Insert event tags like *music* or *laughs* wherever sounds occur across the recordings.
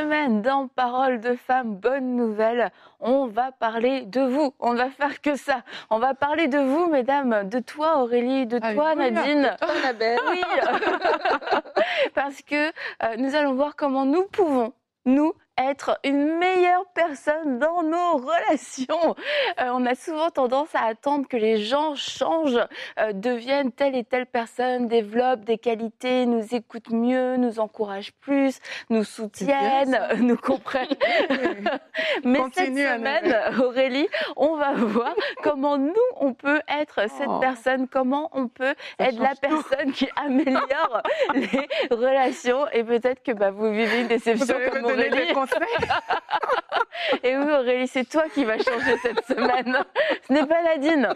Semaine, dans Parole de femme, bonne nouvelle, on va parler de vous. On ne va faire que ça. On va parler de vous, mesdames, de toi, Aurélie, de Ah, toi, *laughs* oui, Nadine. de toi, Annabelle. Oui, parce que euh, nous allons voir comment nous pouvons, nous, être une meilleure personne dans nos relations. Euh, on a souvent tendance à attendre que les gens changent, euh, deviennent telle et telle personne, développent des qualités, nous écoutent mieux, nous encouragent plus, nous soutiennent, *laughs* nous comprennent. *laughs* Mais Continue, cette semaine, Aurélie, on va voir comment nous, on peut être cette Oh. personne, comment on peut Ça être la tout. personne qui améliore *laughs* les relations. Et peut-être que bah, vous vivez une déception comme Aurélie. something. *laughs* *laughs* *laughs* Et oui, Aurélie, c'est toi qui vas changer cette semaine. *laughs* Ce n'est pas Nadine.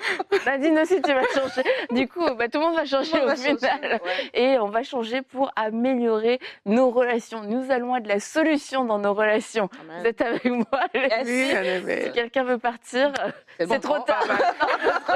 Nadine aussi, tu vas changer. Du coup, bah, tout le monde va changer au final. Et on va changer pour améliorer nos relations. Nous allons être la solution dans nos relations. Vous êtes avec moi Oui, filles Si quelqu'un veut partir, c'est bon. trop tard. trop.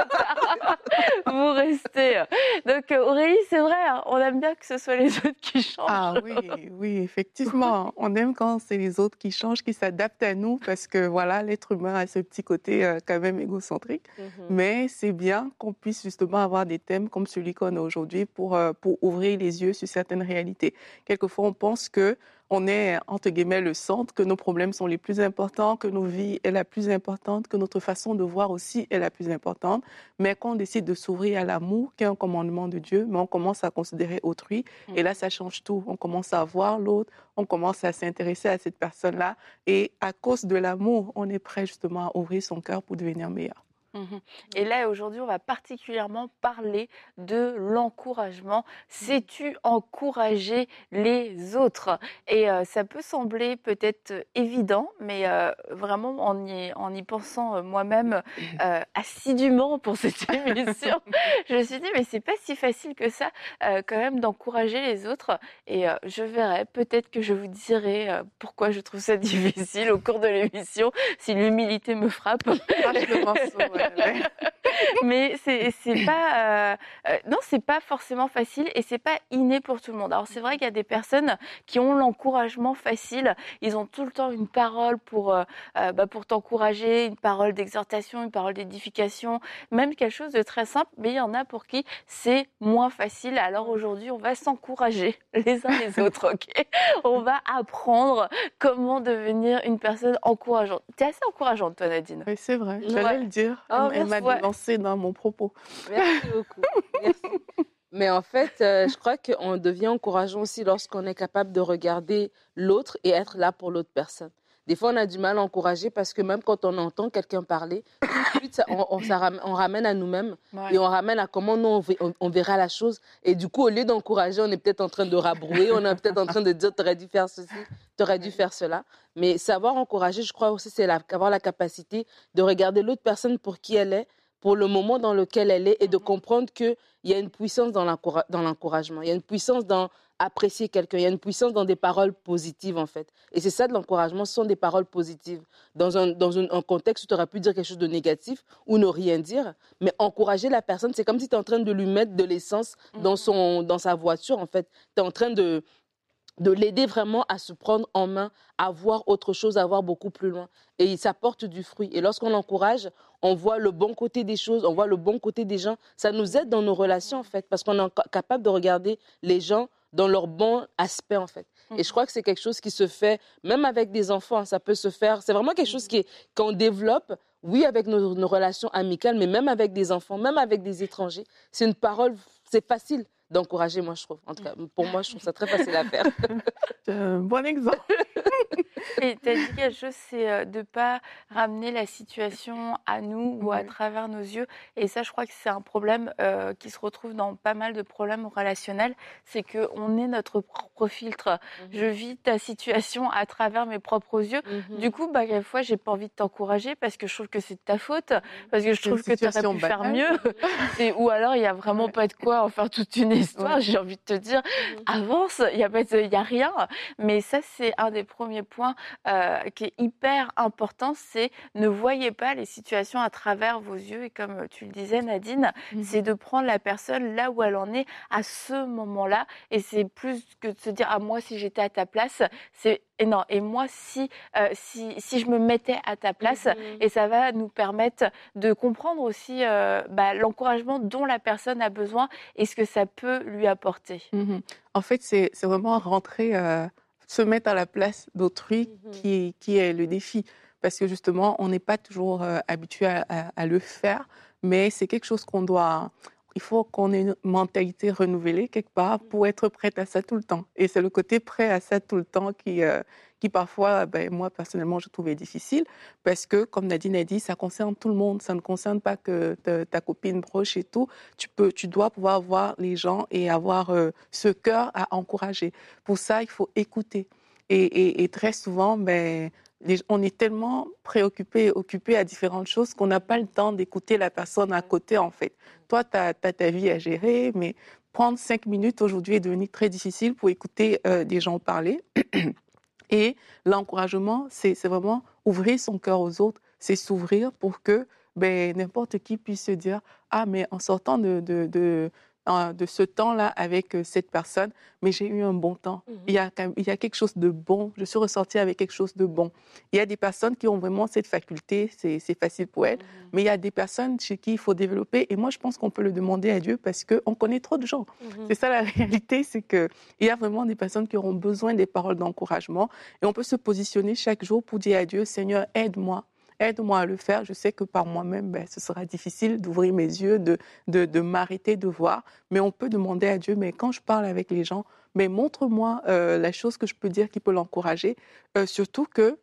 *laughs* Vous restez. Donc Aurélie, c'est vrai, hein, on aime bien que ce soit les autres qui changent. Ah oui, oui, effectivement. On aime quand c'est les autres qui changent, qui s'adaptent à nous, parce que voilà, l'être humain a ce petit côté euh, quand même égocentrique. Mhm. Mais c'est bien qu'on puisse justement avoir des thèmes comme celui qu'on a aujourd'hui pour, euh, pour ouvrir les yeux sur certaines réalités. Quelquefois, on pense que on est, entre guillemets, le centre, que nos problèmes sont les plus importants, que nos vies est la plus importante, que notre façon de voir aussi est la plus importante. Mais quand on décide de s'ouvrir à l'amour, qui est un commandement de Dieu, mais on commence à considérer autrui. Et là, ça change tout. On commence à voir l'autre, on commence à s'intéresser à cette personne-là. Et à cause de l'amour, on est prêt justement à ouvrir son cœur pour devenir meilleur. Mhm. Et là, aujourd'hui, on va particulièrement parler de l'encouragement. Sais-tu encourager les autres? Et euh, ça peut sembler peut-être évident, mais euh, vraiment, en y, en y pensant euh, moi-même euh, assidûment pour cette *laughs* émission, je me suis dit, mais c'est pas si facile que ça, euh, quand même, d'encourager les autres. Et euh, je verrai, peut-être que je vous dirai euh, pourquoi je trouve ça *laughs* difficile au cours de l'émission, si l'humilité me frappe. Le ouais. Mais c'est c'est pas euh, euh, non c'est pas forcément facile et c'est pas inné pour tout le monde. Alors c'est vrai qu'il y a des personnes qui ont l'encouragement facile, ils ont tout le temps une parole pour euh, bah, pour t'encourager, une parole d'exhortation, une parole d'édification, même quelque chose de très simple. Mais il y en a pour qui c'est moins facile. Alors aujourd'hui on va s'encourager *laughs* les uns les autres, ok? On va apprendre comment devenir une personne encourageante. T'es assez encourageante toi Nadine? Oui, c'est vrai, Ouais. j'allais le dire. Oh, elle m'a lancé dans mon propos. Merci beaucoup. Merci. Mais en fait, euh, je crois qu'on devient encourageant aussi lorsqu'on est capable de regarder l'autre et être là pour l'autre personne. Des fois, on a du mal à encourager parce que même quand on entend quelqu'un parler, tout de suite, ça- on, on, ça ram- on ramène à nous-mêmes Ouais. et on ramène à comment nous, on, on- on verra la chose. Et du coup, au lieu d'encourager, on est peut-être en train de rabrouer, on est peut-être en train de dire, t'aurais dû faire ceci, t'aurais dû faire cela. Mais savoir encourager, je crois aussi, c'est avoir la capacité de regarder l'autre personne pour qui elle est, pour le moment dans lequel elle est et de comprendre qu'il y a une puissance dans l'encoura- dans l'encouragement. Il y a une puissance dans apprécier quelqu'un. Il y a une puissance dans des paroles positives, en fait. Et c'est ça de l'encouragement, ce sont des paroles positives. Dans un, dans un, un contexte où tu aurais pu dire quelque chose de négatif ou ne rien dire, mais encourager la personne, c'est comme si tu es en train de lui mettre de l'essence dans, son, dans sa voiture, en fait. Tu es en train de, de l'aider vraiment à se prendre en main, à voir autre chose, à voir beaucoup plus loin. Et ça porte du fruit. Et lorsqu'on l'encourage, on voit le bon côté des choses, on voit le bon côté des gens. Ça nous aide dans nos relations, en fait, parce qu'on est capable de regarder les gens dans leur bon aspect, en fait. Et je crois que c'est quelque chose qui se fait, même avec des enfants, hein, ça peut se faire. C'est vraiment quelque chose qui qu'on développe, oui, avec nos, nos relations amicales, mais même avec des enfants, même avec des étrangers. C'est une parole, c'est facile d'encourager, moi, je trouve. En tout cas, pour moi, je trouve ça très facile à faire. Un *laughs* bon exemple. *laughs* *laughs* Et tu as dit quelque chose, c'est euh, de ne pas ramener la situation à nous ou à travers nos yeux. Et ça, je crois que c'est un problème euh, qui se retrouve dans pas mal de problèmes relationnels. C'est qu'on est notre propre filtre. Mhm. Je vis ta situation à travers mes propres yeux. Mhm. Du coup, bah, quelquefois, j'ai pas envie de t'encourager parce que je trouve que c'est de ta faute, parce que je trouve que tu aurais pu faire mieux. *laughs* Et, ou alors, il n'y a vraiment pas de quoi en faire toute une histoire. J'ai envie de te dire, avance, il n'y a, pas y a rien. Mais ça, c'est un des premiers points euh, qui est hyper important, c'est ne voyez pas les situations à travers vos yeux. Et comme tu le disais, Nadine, mhm. c'est de prendre la personne là où elle en est à ce moment-là. Et c'est plus que de se dire, ah moi, si j'étais à ta place, c'est et non, et moi, si, euh, si, si, je me mettais à ta place, mhm. et ça va nous permettre de comprendre aussi euh, bah, l'encouragement dont la personne a besoin et ce que ça peut lui apporter. Mhm. En fait, c'est vraiment rentrer se mettre à la place d'autrui mmh qui, qui, est le défi. Parce que justement, on n'est pas toujours euh, habitué à, le faire, mais c'est quelque chose qu'on doit. Il faut qu'on ait une mentalité renouvelée quelque part pour être prête à ça tout le temps. Et c'est le côté prêt à ça tout le temps qui, euh, qui parfois, ben, moi personnellement, je trouvais difficile parce que, comme Nadine a dit, ça concerne tout le monde. Ça ne concerne pas que ta, copine proche et tout. Tu, peux, tu dois pouvoir voir les gens et avoir euh, ce cœur à encourager. Pour ça, il faut écouter. Et, très souvent, ben, on est tellement préoccupé, occupé à différentes choses qu'on n'a pas le temps d'écouter la personne à côté, en fait. Toi, tu as, ta vie à gérer, mais prendre cinq minutes aujourd'hui est devenu très difficile pour écouter euh, des gens parler. *clears throat* Et l'encouragement, c'est vraiment ouvrir son cœur aux autres, c'est s'ouvrir pour que ben, n'importe qui puisse se dire, ah, mais en sortant de, ce temps-là avec euh, cette personne, mais j'ai eu un bon temps. Mhm. il, y a, il y a quelque chose de bon. Je suis ressortie avec quelque chose de bon. Il y a des personnes qui ont vraiment cette faculté, c'est facile pour elles, mhm. mais il y a des personnes chez qui il faut développer. Et moi, je pense qu'on peut le demander à Dieu parce qu'on connaît trop de gens. Mhm. C'est ça la *laughs* réalité, c'est qu'il y a vraiment des personnes qui auront besoin des paroles d'encouragement. Et on peut se positionner chaque jour pour dire à Dieu, Seigneur, aide-moi aide-moi à le faire. Je sais que par moi-même, ben, ce sera difficile d'ouvrir mes yeux, de, de, m'arrêter de voir, mais on peut demander à Dieu, mais quand je parle avec les gens, mais montre-moi euh, la chose que je peux dire qui peut l'encourager, euh, surtout que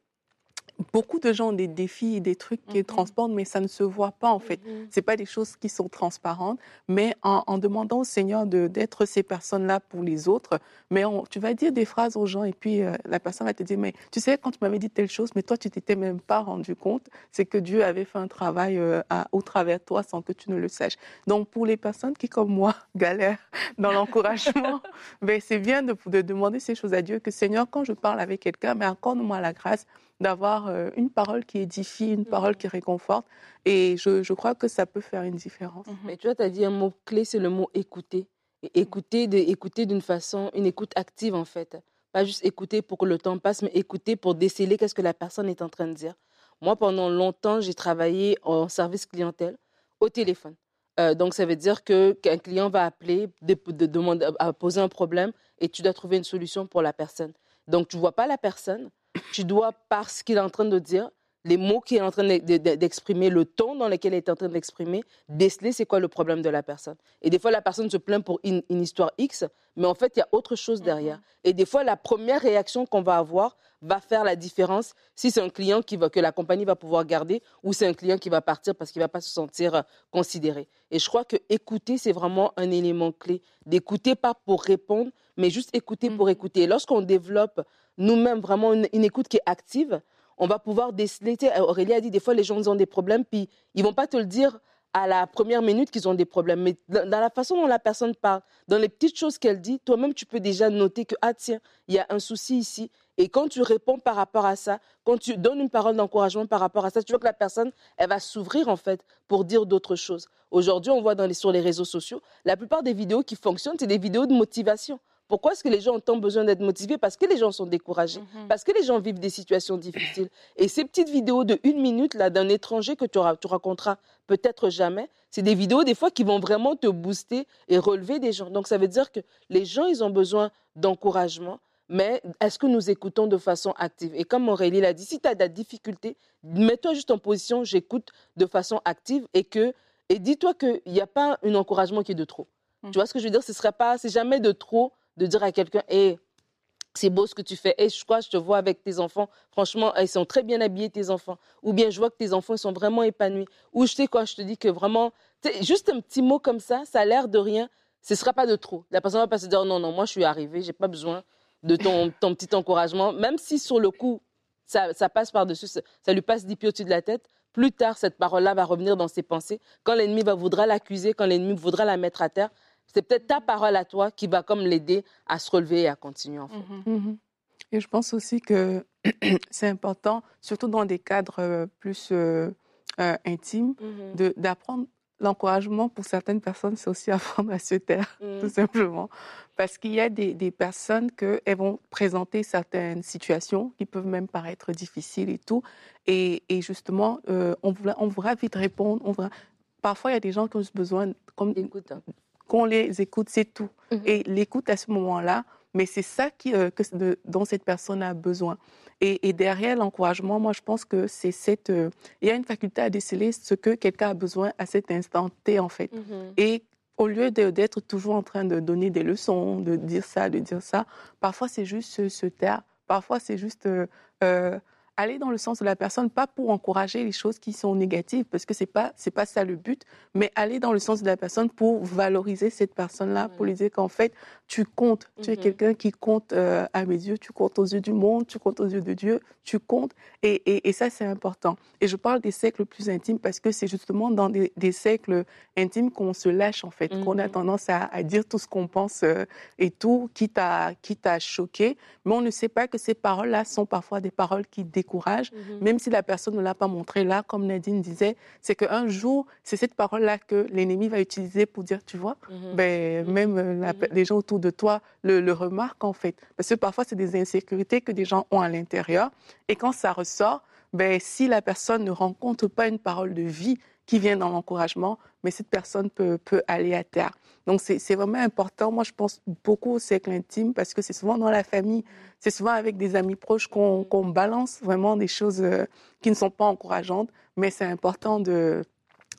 beaucoup de gens ont des défis, des trucs qui mm transportent, mais ça ne se voit pas en fait. Mm C'est pas des choses qui sont transparentes, mais en, demandant au Seigneur d'être ces personnes-là pour les autres, mais tu vas dire des phrases aux gens et puis euh, la personne va te dire, mais tu sais, quand tu m'avais dit telle chose, mais toi, tu t'étais même pas rendu compte, c'est que Dieu avait fait un travail euh, au travers de toi sans que tu ne le saches. Donc, pour les personnes qui, comme moi, *laughs* galèrent dans l'encouragement, *laughs* ben, c'est bien de, de, demander ces choses à Dieu, que Seigneur, quand je parle avec quelqu'un, mais accorde-moi la grâce d'avoir euh, une parole qui édifie, une parole mhm. qui réconforte. Et je, je, crois que ça peut faire une différence. Mhm. Mais tu vois, tu as dit un mot clé, c'est le mot écouter. Et écouter, de, écouter d'une façon, une écoute active en fait. Pas juste écouter pour que le temps passe, mais écouter pour déceler qu'est-ce que la personne est en train de dire. Moi, pendant longtemps, j'ai travaillé en service clientèle au téléphone. Euh, donc, ça veut dire qu'un client va appeler, de, de, demander, à poser un problème et tu dois trouver une solution pour la personne. Donc, tu vois pas la personne, tu dois, parce qu'il est en train de dire, les mots qu'il est en train d'exprimer, le ton dans lequel il est en train d'exprimer, déceler c'est quoi le problème de la personne. Et des fois, la personne se plaint pour une, histoire X, mais en fait, il y a autre chose derrière. Mm-hmm. Et des fois, la première réaction qu'on va avoir va faire la différence si c'est un client qui va, que la compagnie va pouvoir garder ou c'est un client qui va partir parce qu'il ne va pas se sentir euh, considéré. Et je crois que écouter, c'est vraiment un élément clé. D'écouter pas pour répondre, mais juste écouter pour mm-hmm. écouter. Lorsqu'on développe nous-mêmes vraiment une, écoute qui est active, on va pouvoir déceler. Aurélie a dit des fois les gens ont des problèmes, puis ils vont pas te le dire à la première minute qu'ils ont des problèmes. Mais dans la façon dont la personne parle, dans les petites choses qu'elle dit, toi-même, tu peux déjà noter que, ah tiens, il y a un souci ici. Et quand tu réponds par rapport à ça, quand tu donnes une parole d'encouragement par rapport à ça, tu vois que la personne, elle va s'ouvrir en fait pour dire d'autres choses. Aujourd'hui, on voit sur les réseaux sociaux, la plupart des vidéos qui fonctionnent, c'est des vidéos de motivation. Pourquoi est-ce que les gens ont tant besoin d'être motivés? Parce que les gens sont découragés, mhm. parce que les gens vivent des situations difficiles. Et ces petites vidéos de une minute là d'un étranger que tu, tu raconteras peut-être jamais, c'est des vidéos des fois qui vont vraiment te booster et relever des gens. Donc ça veut dire que les gens, ils ont besoin d'encouragement. Mais est-ce que nous écoutons de façon active? Et comme Aurélie l'a dit, si tu as des difficultés, mets-toi juste en position, j'écoute de façon active et que et dis-toi qu'il n'y a pas un encouragement qui est de trop. Tu vois ce que je veux dire? Ce serait pas, c'est jamais de trop de dire à quelqu'un, hé, c'est beau ce que tu fais. Et je crois, je te vois avec tes enfants. Franchement, ils sont très bien habillés, tes enfants. Ou bien, je vois que tes enfants sont vraiment épanouis. Ou je sais quoi, je te dis que vraiment, juste un petit mot comme ça, ça a l'air de rien. Ce ne sera pas de trop. La personne va pas se dire, non, non, moi, je suis arrivée, j'ai pas besoin de ton, ton petit encouragement. Même si sur le coup, ça, ça passe par-dessus, ça, lui passe dix pieds au-dessus de la tête. Plus tard, cette parole-là va revenir dans ses pensées. Quand l'ennemi va voudra l'accuser, quand l'ennemi voudra la mettre à terre, c'est peut-être ta parole à toi qui va comme l'aider à se relever et à continuer en fait. Mm -hmm. Et je pense aussi que *clears throat* c'est important, surtout dans des cadres euh, plus euh, euh, intimes, mm -hmm. d'apprendre l'encouragement pour certaines personnes, c'est aussi *laughs* apprendre à se taire, mm. tout simplement. Parce qu'il y a des, des personnes qu'elles vont présenter certaines situations qui peuvent même paraître difficiles et tout. Et, et justement, euh, on, voudra, on voudra vite répondre. On voudra... Parfois, il y a des gens qui ont besoin comme, qu'on les écoute, c'est tout. -hmm. Et l'écoute à ce moment-là, mais c'est ça qui, euh, que, de, dont cette personne a besoin. Et, et derrière l'encouragement, moi, je pense que c'est cette. Euh, il y a une faculté à déceler ce que quelqu'un a besoin à cet instant T, en fait. -hmm. Et au lieu d'être toujours en train de donner des leçons, de dire ça, de dire ça, parfois c'est juste se, se, taire. Parfois c'est juste. Euh aller dans le sens de la personne, pas pour encourager les choses qui sont négatives, parce que c'est pas c'est pas ça le but, mais aller dans le sens de la personne pour valoriser cette personne-là, pour lui dire qu'en fait tu comptes, tu es -hmm. quelqu'un qui compte euh, à mes yeux, tu comptes aux yeux du monde, tu comptes aux yeux de Dieu, tu comptes, et, et, et ça c'est important. Et je parle des cercles plus intimes parce que c'est justement dans des, des cercles intimes qu'on se lâche en fait, qu'on a tendance à, à, dire tout ce qu'on pense euh, et tout, quitte à quitte à choquer, mais on ne sait pas que ces paroles-là sont parfois des paroles qui découragent, mm -hmm. même si la personne ne l'a pas montré là, comme Nadine disait, c'est qu'un jour c'est cette parole-là que l'ennemi va utiliser pour dire, tu vois, ben même la, les gens autour de toi le, le remarquent en fait. Parce que parfois, c'est des insécurités que des gens ont à l'intérieur. Et quand ça ressort, ben, si la personne ne rencontre pas une parole de vie qui vient dans l'encouragement, mais cette personne peut, aller à terre. Donc, c'est vraiment important. Moi, je pense beaucoup au cercle intime parce que c'est souvent dans la famille, c'est souvent avec des amis proches qu'on qu balance vraiment des choses euh, qui ne sont pas encourageantes, mais c'est important de,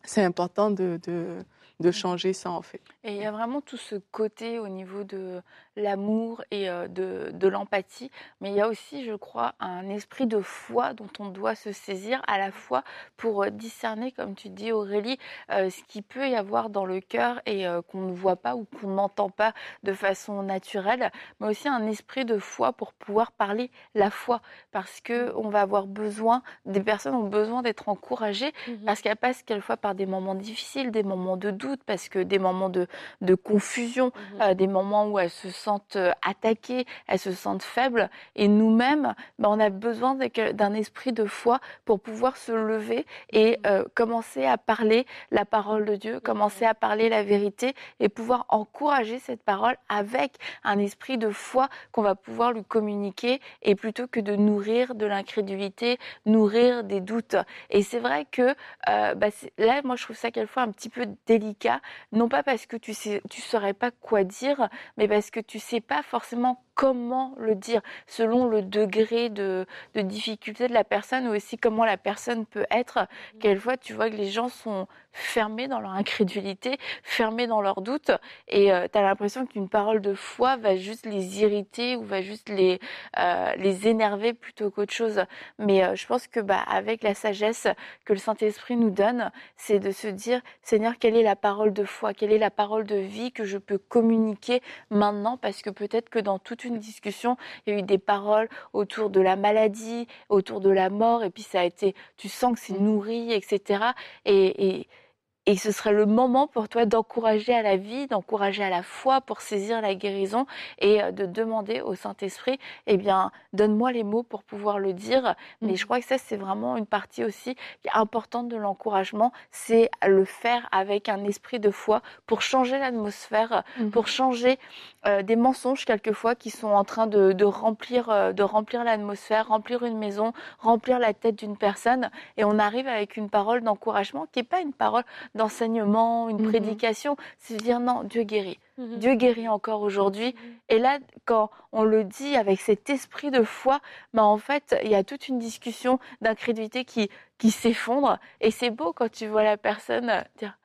c'est important de, de de changer ça en fait. Et il y a vraiment tout ce côté au niveau de l'amour et euh, de, de l'empathie, mais il y a aussi, je crois, un esprit de foi dont on doit se saisir à la fois pour euh, discerner, comme tu dis Aurélie, euh, ce qu'il peut y avoir dans le cœur et euh, qu'on ne voit pas ou qu'on n'entend pas de façon naturelle, mais aussi un esprit de foi pour pouvoir parler la foi, parce que on va avoir besoin, des personnes ont besoin d'être encouragées, mm -hmm. parce qu'elles passent quelquefois par des moments difficiles, des moments de doute, parce que des moments de, de confusion, -hmm. euh, des moments où elles se sentent attaquées, elles se sentent faibles. Et nous-mêmes, ben, on a besoin d'un esprit de foi pour pouvoir se lever et euh, commencer à parler la parole de Dieu, commencer à parler la vérité et pouvoir encourager cette parole avec un esprit de foi qu'on va pouvoir lui communiquer et plutôt que de nourrir de l'incrédulité, nourrir des doutes. Et c'est vrai que euh, bah, là, moi, je trouve ça quelquefois un petit peu délicat non pas parce que tu sais, tu saurais pas quoi dire, mais parce que tu sais pas forcément comment le dire, selon le degré de, de difficulté de la personne ou aussi comment la personne peut être. Quelquefois, tu vois que les gens sont fermés dans leur incrédulité, fermés dans leurs doutes, et euh, tu as l'impression qu'une parole de foi va juste les irriter ou va juste les, euh, les énerver plutôt qu'autre chose. Mais euh, je pense que bah, avec la sagesse que le Saint-Esprit nous donne, c'est de se dire, Seigneur, quelle est la parole de foi, quelle est la parole de vie que je peux communiquer maintenant, parce que peut-être que dans toute une discussion, il y a eu des paroles autour de la maladie, autour de la mort, et puis ça a été, tu sens que c'est nourri, etc. Et, et et ce serait le moment pour toi d'encourager à la vie, d'encourager à la foi pour saisir la guérison et de demander au Saint-Esprit, eh bien, donne-moi les mots pour pouvoir le dire. Mais je crois que ça, c'est vraiment une partie aussi importante de l'encouragement, c'est le faire avec un esprit de foi pour changer l'atmosphère, mmh. pour changer euh, des mensonges quelquefois qui sont en train de, de remplir, euh, de remplir l'atmosphère, remplir une maison, remplir la tête d'une personne. Et on arrive avec une parole d'encouragement qui n'est pas une parole d'enseignement, une mmh. prédication, c'est dire non, Dieu guérit. Mmh. Dieu guérit encore aujourd'hui. Et là, quand on le dit avec cet esprit de foi, bah en fait, il y a toute une discussion d'incrédulité qui, qui s'effondre. Et c'est beau quand tu vois la personne dire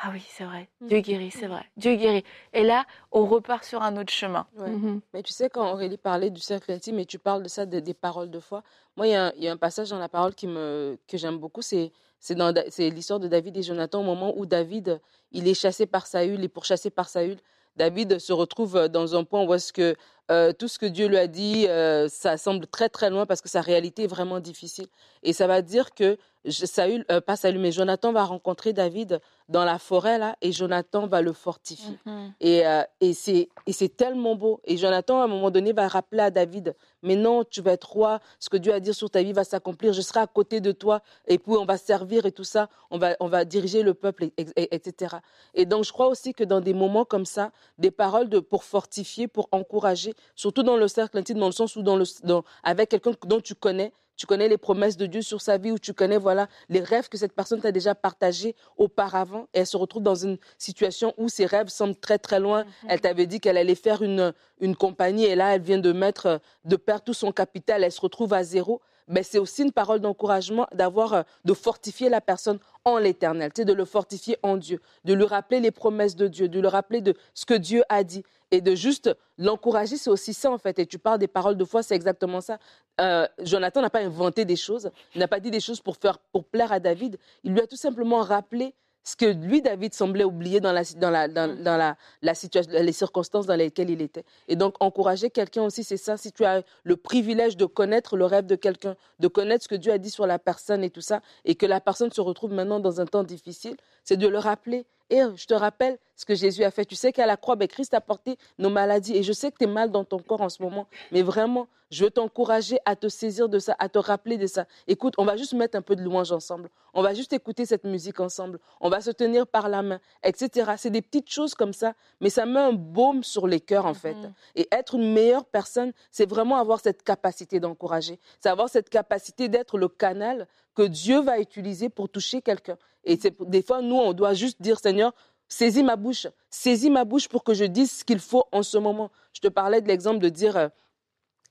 Ah oui, c'est vrai. Mm. Dieu guérit, c'est vrai. Dieu guérit. Et là, on repart sur un autre chemin. Ouais. Mhm. Mais tu sais, quand Aurélie parlait du cercle intime et tu parles de ça, de- des paroles de foi, moi, il y, a un- il y a un passage dans la parole qui me, que j'aime beaucoup, c'est c'est dans Da- c'est l'histoire de David et Jonathan, au moment où David, il est chassé par Saül et pourchassé par Saül. David se retrouve euh, dans un point où est-ce que euh, tout ce que Dieu lui a dit, euh, ça semble très très loin parce que sa réalité est vraiment difficile. Et ça va dire que Saül, euh, pas Saül, mais Jonathan va rencontrer David dans la forêt là, et Jonathan va le fortifier. Mhm. Et, euh, et c'est et c'est tellement beau. Et Jonathan, à un moment donné, va rappeler à David, mais non, tu vas être roi, ce que Dieu a dit sur ta vie va s'accomplir, je serai à côté de toi, et puis on va servir et tout ça, on va, on va diriger le peuple, et- et- etc. Et donc, je crois aussi que dans des moments comme ça, des paroles de, pour fortifier, pour encourager, surtout dans le cercle intime, dans le sens où, dans le, dans, avec quelqu'un dont tu connais, tu connais les promesses de Dieu sur sa vie, ou tu connais voilà les rêves que cette personne t'a déjà partagés auparavant, et elle se retrouve dans une situation où ses rêves semblent très très loin. Elle t'avait dit qu'elle allait faire une, une compagnie, et là elle vient de mettre, de perdre tout son capital, elle se retrouve à zéro. Ben, c'est aussi une parole d'encouragement d'avoir, euh, de fortifier la personne en l'éternel, de le fortifier en Dieu, de lui rappeler les promesses de Dieu, de lui rappeler de ce que Dieu a dit et de juste l'encourager, c'est aussi ça en fait. Et tu parles des paroles de foi, c'est exactement ça. Euh, Jonathan n'a pas inventé des choses, n'a pas dit des choses pour faire, pour plaire à David. Il lui a tout simplement rappelé ce que lui, David, semblait oublier dans, la, dans, la, dans, dans la, la situation, les circonstances dans lesquelles il était. Et donc, encourager quelqu'un aussi, c'est ça. Si tu as le privilège de connaître le rêve de quelqu'un, de connaître ce que Dieu a dit sur la personne et tout ça, et que la personne se retrouve maintenant dans un temps difficile, c'est de le rappeler. Et je te rappelle ce que Jésus a fait. Tu sais qu'à la croix, ben, Christ a porté nos maladies. Et je sais que tu es mal dans ton corps en ce moment. Mais vraiment, je veux t'encourager à te saisir de ça, à te rappeler de ça. Écoute, on va juste mettre un peu de louange ensemble. On va juste écouter cette musique ensemble. On va se tenir par la main, etc. C'est des petites choses comme ça, mais ça met un baume sur les cœurs, en fait. Mhm. Et être une meilleure personne, c'est vraiment avoir cette capacité d'encourager. C'est avoir cette capacité d'être le canal que Dieu va utiliser pour toucher quelqu'un. Et des fois, nous, on doit juste dire, Seigneur, saisis ma bouche, saisis ma bouche pour que je dise ce qu'il faut en ce moment. Je te parlais de l'exemple de dire euh,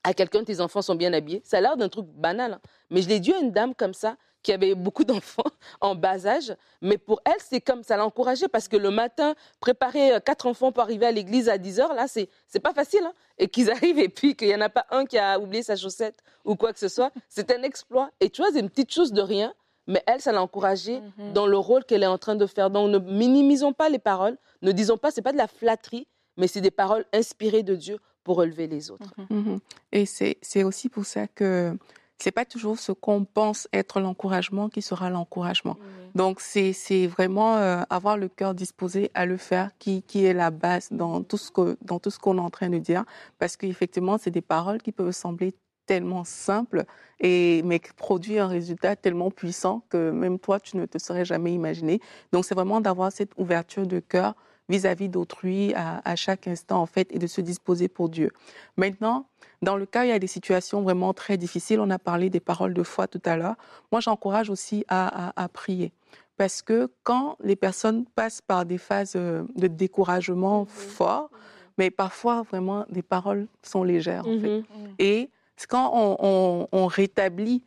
à quelqu'un, tes enfants sont bien habillés. Ça a l'air d'un truc banal, hein. mais je l'ai dit à une dame comme ça, qui avait *laughs* beaucoup d'enfants en bas âge, mais pour elle, c'est comme ça l'a encouragée parce que le matin, préparer euh, quatre enfants pour arriver à l'église à 10 heures, là, c'est, c'est pas facile. hein. Et qu'ils *laughs* arrivent et puis qu'il n'y en a pas un qui a oublié sa chaussette ou quoi que ce soit, c'est un exploit. Et tu vois, c'est une petite chose de rien, mais elle, ça l'a encouragée Mhm. dans le rôle qu'elle est en train de faire. Donc, ne minimisons pas les paroles, ne disons pas, c'est pas de la flatterie, mais c'est des paroles inspirées de Dieu pour relever les autres. Mhm. Et c'est aussi pour ça que c'est pas toujours ce qu'on pense être l'encouragement qui sera l'encouragement. Donc c'est vraiment euh, avoir le cœur disposé à le faire qui qui est la base dans tout ce que dans tout ce qu'on est en train de dire parce qu'effectivement c'est des paroles qui peuvent sembler tellement simples et mais qui produisent un résultat tellement puissant que même toi tu ne te serais jamais imaginé. Donc c'est vraiment d'avoir cette ouverture de cœur vis-à-vis d'autrui à, à chaque instant en fait et de se disposer pour Dieu. Maintenant, dans le cas où il y a des situations vraiment très difficiles, on a parlé des paroles de foi tout à l'heure, moi j'encourage aussi à, à- à prier. Parce que quand les personnes passent par des phases euh, de découragement fort, mais parfois vraiment des paroles sont légères en fait. Mhm. Et quand on, on- on rétablit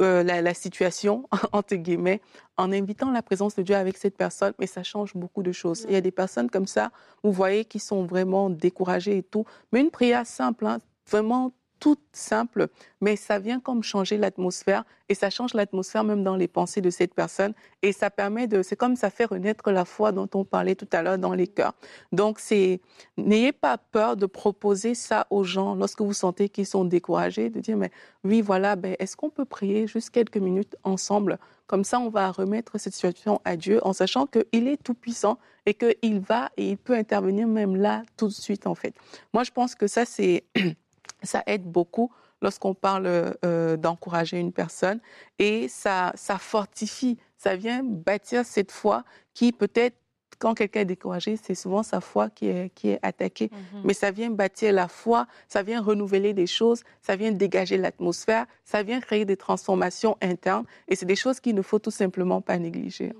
euh, la, la situation, *laughs* entre guillemets, en invitant la présence de Dieu avec cette personne, mais ça change beaucoup de choses. Il y a des personnes comme ça, vous voyez, qui sont vraiment découragées et tout. Mais une prière simple, hein, vraiment toute simple, mais ça vient comme changer l'atmosphère et ça change l'atmosphère même dans les pensées de cette personne et ça permet de, c'est comme ça fait renaître la foi dont on parlait tout à l'heure dans les cœurs. Donc c'est, n'ayez pas peur de proposer ça aux gens lorsque vous sentez qu'ils sont découragés, de dire mais oui voilà, ben est-ce qu'on peut prier juste quelques minutes ensemble? Comme ça, on va remettre cette situation à Dieu en sachant qu'il est tout puissant et qu'il va et il peut intervenir même là tout de suite en fait. Moi, je pense que ça c'est *clears throat* ça aide beaucoup lorsqu'on parle euh, d'encourager une personne et ça, fortifie, ça vient bâtir cette foi qui peut-être quand quelqu'un est découragé, c'est souvent sa foi qui est, qui est attaquée. Mhm. Mais ça vient bâtir la foi, ça vient renouveler des choses, ça vient dégager l'atmosphère, ça vient créer des transformations internes. Et c'est des choses qu'il ne faut tout simplement pas négliger.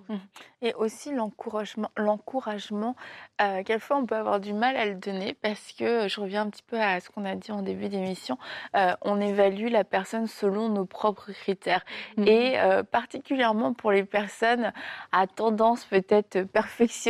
Et aussi l'encouragement, l'encouragement euh, quelquefois on peut avoir du mal à le donner parce que je reviens un petit peu à ce qu'on a dit en début d'émission, euh, on évalue la personne selon nos propres critères. Mhm. Et euh, particulièrement pour les personnes à tendance peut-être perfectionniste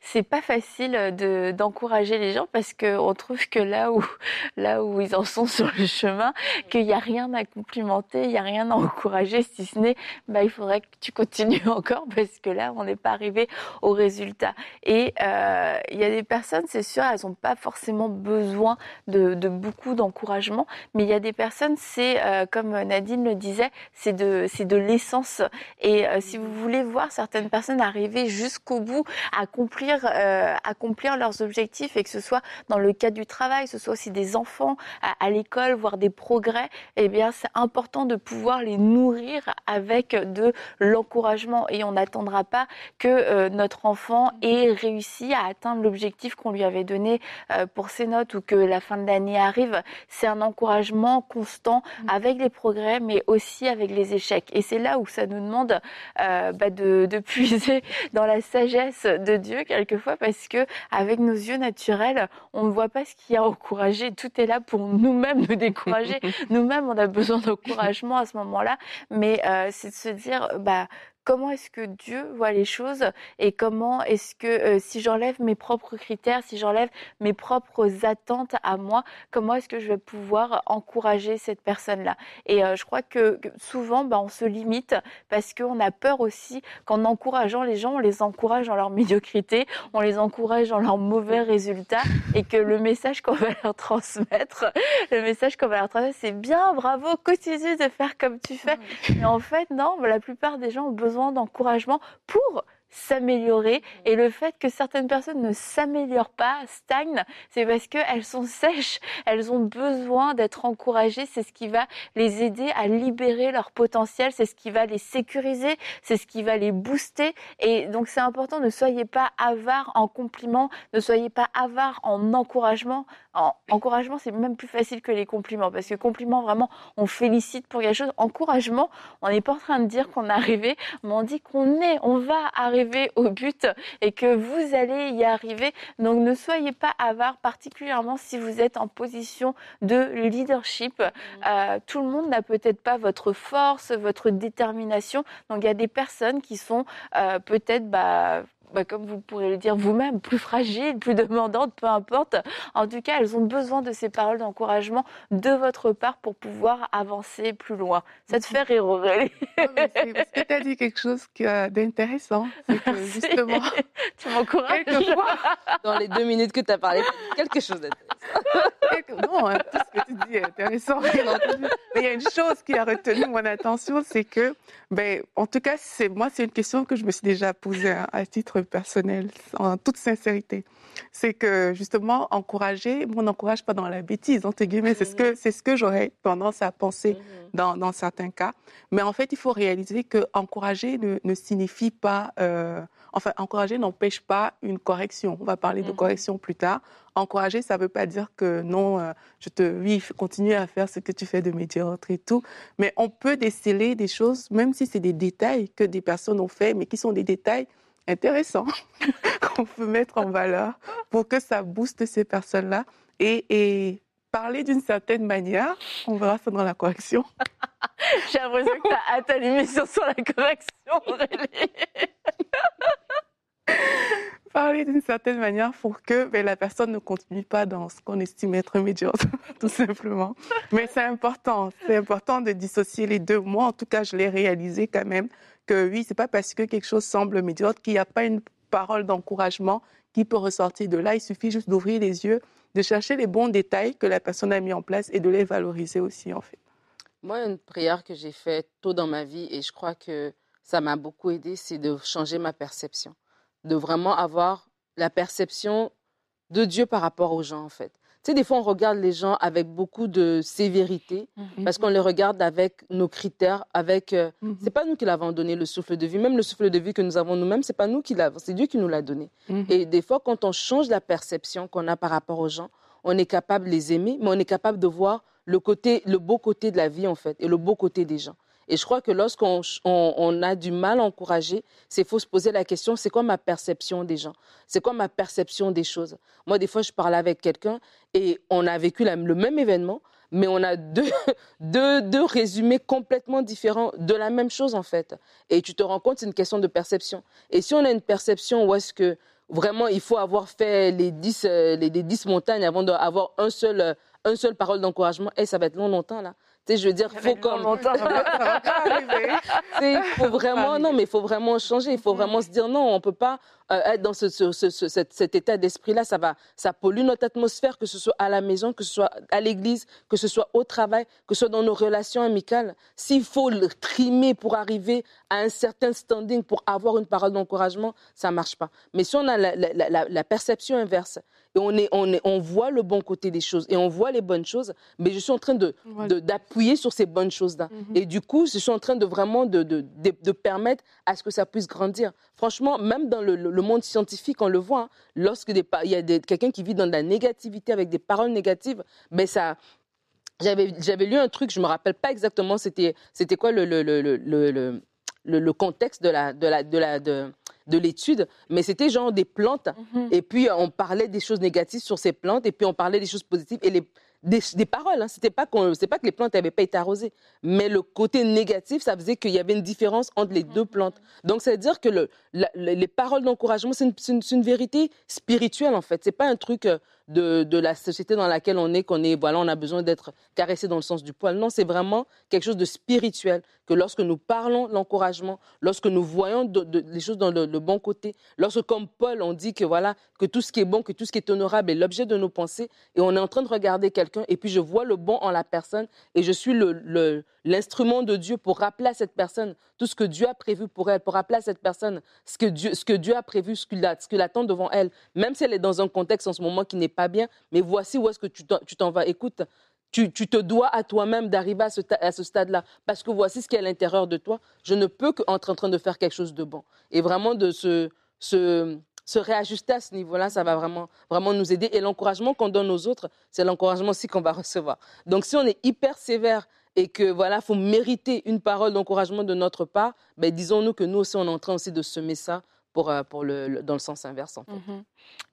c'est pas facile de d'encourager les gens parce que on trouve que là où *laughs* là où ils en sont sur le chemin, qu'il n'y a rien à complimenter, il n'y a rien à encourager, si ce n'est bah il faudrait que tu continues *laughs* encore parce que là on n'est pas arrivé au résultat. Et euh, il y a des personnes, c'est sûr, elles n'ont pas forcément besoin de, beaucoup d'encouragement, mais il y a des personnes, c'est euh, comme Nadine le disait, c'est de c'est de l'essence. Et euh, si vous voulez voir certaines personnes arriver jusqu'au bout, accomplir, euh, accomplir leurs objectifs, et que ce soit dans le cadre du travail, ce soit aussi des enfants à, l'école, voir des progrès, eh bien, c'est important de pouvoir les nourrir avec de l'encouragement. Et on n'attendra pas que euh, notre enfant ait réussi à atteindre l'objectif qu'on lui avait donné pour ses notes ou que la fin de l'année arrive. C'est un encouragement constant avec les progrès, mais aussi avec les échecs. Et c'est là où ça nous demande euh, bah, de, de, *laughs* puiser dans la sagesse de Dieu quelquefois parce que avec nos yeux naturels, on ne voit pas ce qui a encouragé. Tout est là pour nous-mêmes nous décourager. *laughs* nous-mêmes, on a besoin d'encouragement à ce moment-là. Mais euh, c'est de se dire, bah comment est-ce que Dieu voit les choses et comment est-ce que euh, si j'enlève mes propres critères, si j'enlève mes propres attentes à moi, comment est-ce que je vais pouvoir encourager cette personne-là? Et euh, je crois que, souvent, bah, on se limite parce qu'on a peur aussi qu'en encourageant les gens, on les encourage dans leur médiocrité, on les encourage dans leurs mauvais résultats et que le message qu'on va leur transmettre, le message qu'on va leur transmettre, c'est bien, bravo, continue de faire comme tu fais. Mais en fait, non, la plupart des gens ont besoin d'encouragement pour s'améliorer. Mmh. Et le fait que certaines personnes ne s'améliorent pas, stagnent, c'est parce qu'elles sont sèches, elles ont besoin d'être encouragées. C'est ce qui va les aider à libérer leur potentiel, c'est ce qui va les sécuriser, c'est ce qui va les booster. Et donc c'est important, ne soyez pas avare en compliments, ne soyez pas avare en encouragement. En encouragement, c'est même plus facile que les compliments, parce que compliments, vraiment, on félicite pour quelque chose. Encouragement, on n'est pas en train de dire qu'on est arrivé, mais on dit qu'on est, on va arriver au but et que vous allez y arriver. Donc ne soyez pas avare, particulièrement si vous êtes en position de leadership. Mmh. Euh, tout le monde n'a peut-être pas votre force, votre détermination. Donc il y a des personnes qui sont euh, peut-être bah, bah, comme vous pourrez le dire vous-même, plus fragiles, plus demandantes, peu importe. En tout cas, elles ont besoin de ces paroles d'encouragement de votre part pour pouvoir avancer plus loin. Ça te fait rire, Aurélie Parce que tu as dit quelque chose d'intéressant. justement, *laughs* tu m'encourages. Quelquefois, dans les deux minutes que tu as parlé, quelque chose d'intéressant. Non, hein, tout ce que tu dis est intéressant, Mais il y a une chose qui a retenu mon attention, c'est que, ben, en tout cas, c'est moi, c'est une question que je me suis déjà posée hein, à titre personnel, en toute sincérité. C'est que justement, encourager, on n'encourage pas dans la bêtise, entre guillemets. C'est ce que, c'est ce que j'aurais tendance à penser mhm. dans, dans, certains cas. Mais en fait, il faut réaliser que encourager ne, ne signifie pas, euh, enfin, encourager n'empêche pas une correction. On va parler de mhm. correction plus tard. Encourager, ça ne veut pas dire que non, euh, je te, oui, continue à faire ce que tu fais de médiocre et tout. Mais on peut déceler des choses, même si c'est des détails que des personnes ont fait, mais qui sont des détails intéressant *laughs* qu'on peut mettre en valeur pour que ça booste ces personnes-là et, et parler d'une certaine manière. On verra ça dans la correction. *laughs* J'ai l'impression que tu as hâte à l'émission sur la correction, *laughs* parler d'une certaine manière pour que ben, la personne ne continue pas dans ce qu'on estime être médiocre, tout simplement. Mais c'est important, c'est important de dissocier les deux. Moi, en tout cas, je l'ai réalisé quand même que oui, c'est pas parce que quelque chose semble médiocre qu'il n'y a pas une parole d'encouragement qui peut ressortir de là. Il suffit juste d'ouvrir les yeux, de chercher les bons détails que la personne a mis en place et de les valoriser aussi, en fait. Moi, une prière que j'ai faite tôt dans ma vie et je crois que ça m'a beaucoup aidé, c'est de changer ma perception, de vraiment avoir la perception de Dieu par rapport aux gens, en fait. Tu sais, des fois, on regarde les gens avec beaucoup de sévérité mhm. parce qu'on les regarde avec nos critères, avec. Euh, mhm. C'est pas nous qui l'avons donné le souffle de vie. Même le souffle de vie que nous avons nous-mêmes, c'est pas nous qui l'avons, c'est Dieu qui nous l'a donné. Mhm. Et des fois, quand on change la perception qu'on a par rapport aux gens, on est capable de les aimer, mais on est capable de voir le côté, le beau côté de la vie en fait, et le beau côté des gens. Et je crois que lorsqu'on on, a du mal à encourager, c'est faut se poser la question, c'est quoi ma perception des gens? C'est quoi ma perception des choses? Moi, des fois, je parle avec quelqu'un et on a vécu le même événement, mais on a deux, *laughs* deux, deux résumés complètement différents de la même chose en fait. Et tu te rends compte, c'est une question de perception. Et si on a une perception où est-ce que vraiment il faut avoir fait les 10, euh, les, les 10 montagnes avant d'avoir un seul, euh, un seul parole d'encouragement, et ça va être long longtemps là. Tu sais, je veux dire, faut comme. *laughs* il faut vraiment, non, mais il faut vraiment changer. Il faut vraiment se dire non, on peut pas euh, être dans ce, ce, ce, cet, cet, état d'esprit-là. Ça va, ça pollue notre atmosphère, que ce soit à la maison, que ce soit à l'église, que ce soit au travail, que ce soit dans nos relations amicales. S'il faut le trimer pour arriver à un certain standing, pour avoir une parole d'encouragement, ça marche pas. Mais si on a la, la, la, la perception inverse, et on, est, on, est, on voit le bon côté des choses et on voit les bonnes choses, mais je suis en train de, voilà. d'appuyer sur ces bonnes choses-là. Mm -hmm. Et du coup, je suis en train de vraiment de, de, de, de, permettre à ce que ça puisse grandir. Franchement, même dans le, le monde scientifique, on le voit, hein, lorsque il y a quelqu'un qui vit dans de la négativité avec des paroles négatives, ben ça, j'avais lu un truc, je me rappelle pas exactement c'était quoi le le, le, le, le, le contexte de la de la de la de, de l'étude, mais c'était genre des plantes. Mm -hmm. Et puis, on parlait des choses négatives sur ces plantes, et puis on parlait des choses positives. Et les, des, des paroles, hein. c'était pas, qu pas que les plantes n'avaient pas été arrosées, mais le côté négatif, ça faisait qu'il y avait une différence entre les deux plantes. Donc, ça veut dire que le, la, les paroles d'encouragement, c'est une, une, une, vérité spirituelle, en fait. C'est pas un truc de, la société dans laquelle on est, qu'on est, voilà, on a besoin d'être caressé dans le sens du poil. Non, c'est vraiment quelque chose de spirituel, que lorsque nous parlons l'encouragement, lorsque nous voyons les choses dans le, le, bon côté, lorsque, comme Paul, on dit que voilà, que tout ce qui est bon, que tout ce qui est honorable est l'objet de nos pensées, et on est en train de regarder quelqu'un, et puis je vois le bon en la personne, et je suis le, l'instrument de Dieu pour rappeler à cette personne tout ce que Dieu a prévu pour elle, pour rappeler à cette personne ce que Dieu, ce que Dieu a prévu, ce qu'il attend devant elle, même si elle est dans un contexte en ce moment qui n'est pas bien, mais voici où est-ce que tu t'en vas. Écoute, tu, tu, te dois à toi-même d'arriver à ce, à ce stade-là, parce que voici ce qui est à l'intérieur de toi. Je ne peux qu'être en train de faire quelque chose de bon. Et vraiment de se, se, se réajuster à ce niveau-là, ça va vraiment, vraiment nous aider. Et l'encouragement qu'on donne aux autres, c'est l'encouragement aussi qu'on va *laughs* recevoir. Donc si on est hyper sévère et que voilà, faut mériter une parole d'encouragement de notre part, ben disons-nous que nous aussi on est en train aussi de semer ça pour, pour le, dans le sens inverse en fait. Mm -hmm.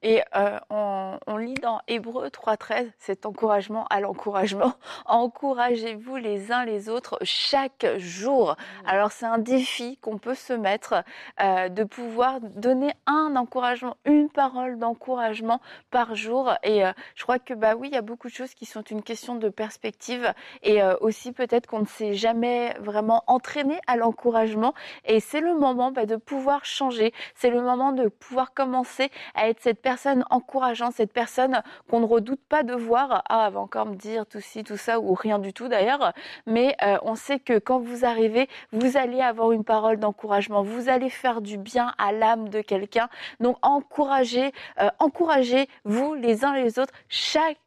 Et euh, on, on, lit dans Hébreu 3.13 cet encouragement à l'encouragement. *laughs* Encouragez-vous les uns les autres chaque jour. Mmh. Alors c'est un défi qu'on peut se mettre euh, de pouvoir donner un encouragement, une parole d'encouragement par jour. Et euh, je crois que bah oui, il y a beaucoup de choses qui sont une question de perspective et euh, aussi peut-être qu'on ne s'est jamais vraiment entraîné à l'encouragement. Et c'est le moment bah, de pouvoir changer. C'est le moment de pouvoir commencer à être cette personne encourageante, cette personne qu'on ne redoute pas de voir. Ah, elle va encore me dire tout ci, tout ça, ou rien du tout d'ailleurs. Mais euh, on sait que quand vous arrivez, vous allez avoir une parole d'encouragement. Vous allez faire du bien à l'âme de quelqu'un. Donc encouragez, euh, encouragez-vous les uns les autres chaque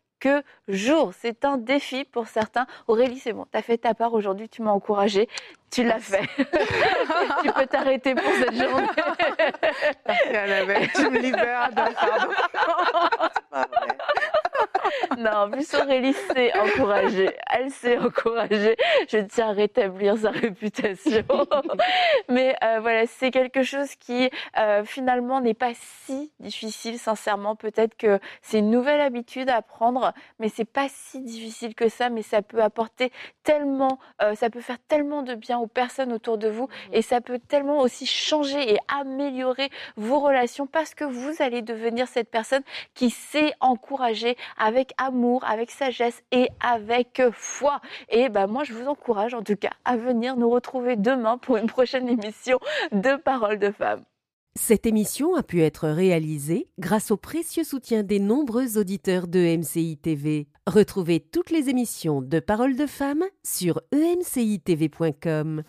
jour. C'est un défi pour certains. Aurélie, c'est bon, tu as fait ta part aujourd'hui, tu m'as encouragée. Tu l'as fait. *laughs* tu peux t'arrêter pour cette journée. tu me libères d'un fardeau. *laughs* non, en plus Aurélie s'est encouragée. Elle s'est encouragée. Je tiens à rétablir sa réputation. *laughs* Mais euh, voilà, c'est quelque chose qui euh, finalement n'est pas si difficile, sincèrement. Peut-être que c'est une nouvelle habitude à prendre, mais c'est pas si difficile que ça. Mais ça peut apporter tellement, euh, ça peut faire tellement de bien aux personnes autour de vous et ça peut tellement aussi changer et améliorer vos relations parce que vous allez devenir cette personne qui sait encourager avec amour, avec sagesse et avec foi. Et ben moi, je vous encourage en tout cas à venir nous retrouver demain pour une prochaine émission de Paroles de femmes. Cette émission a pu être réalisée grâce au précieux soutien des nombreux auditeurs de MCI TV. Retrouvez toutes les émissions de Paroles de femmes sur emcitv.com.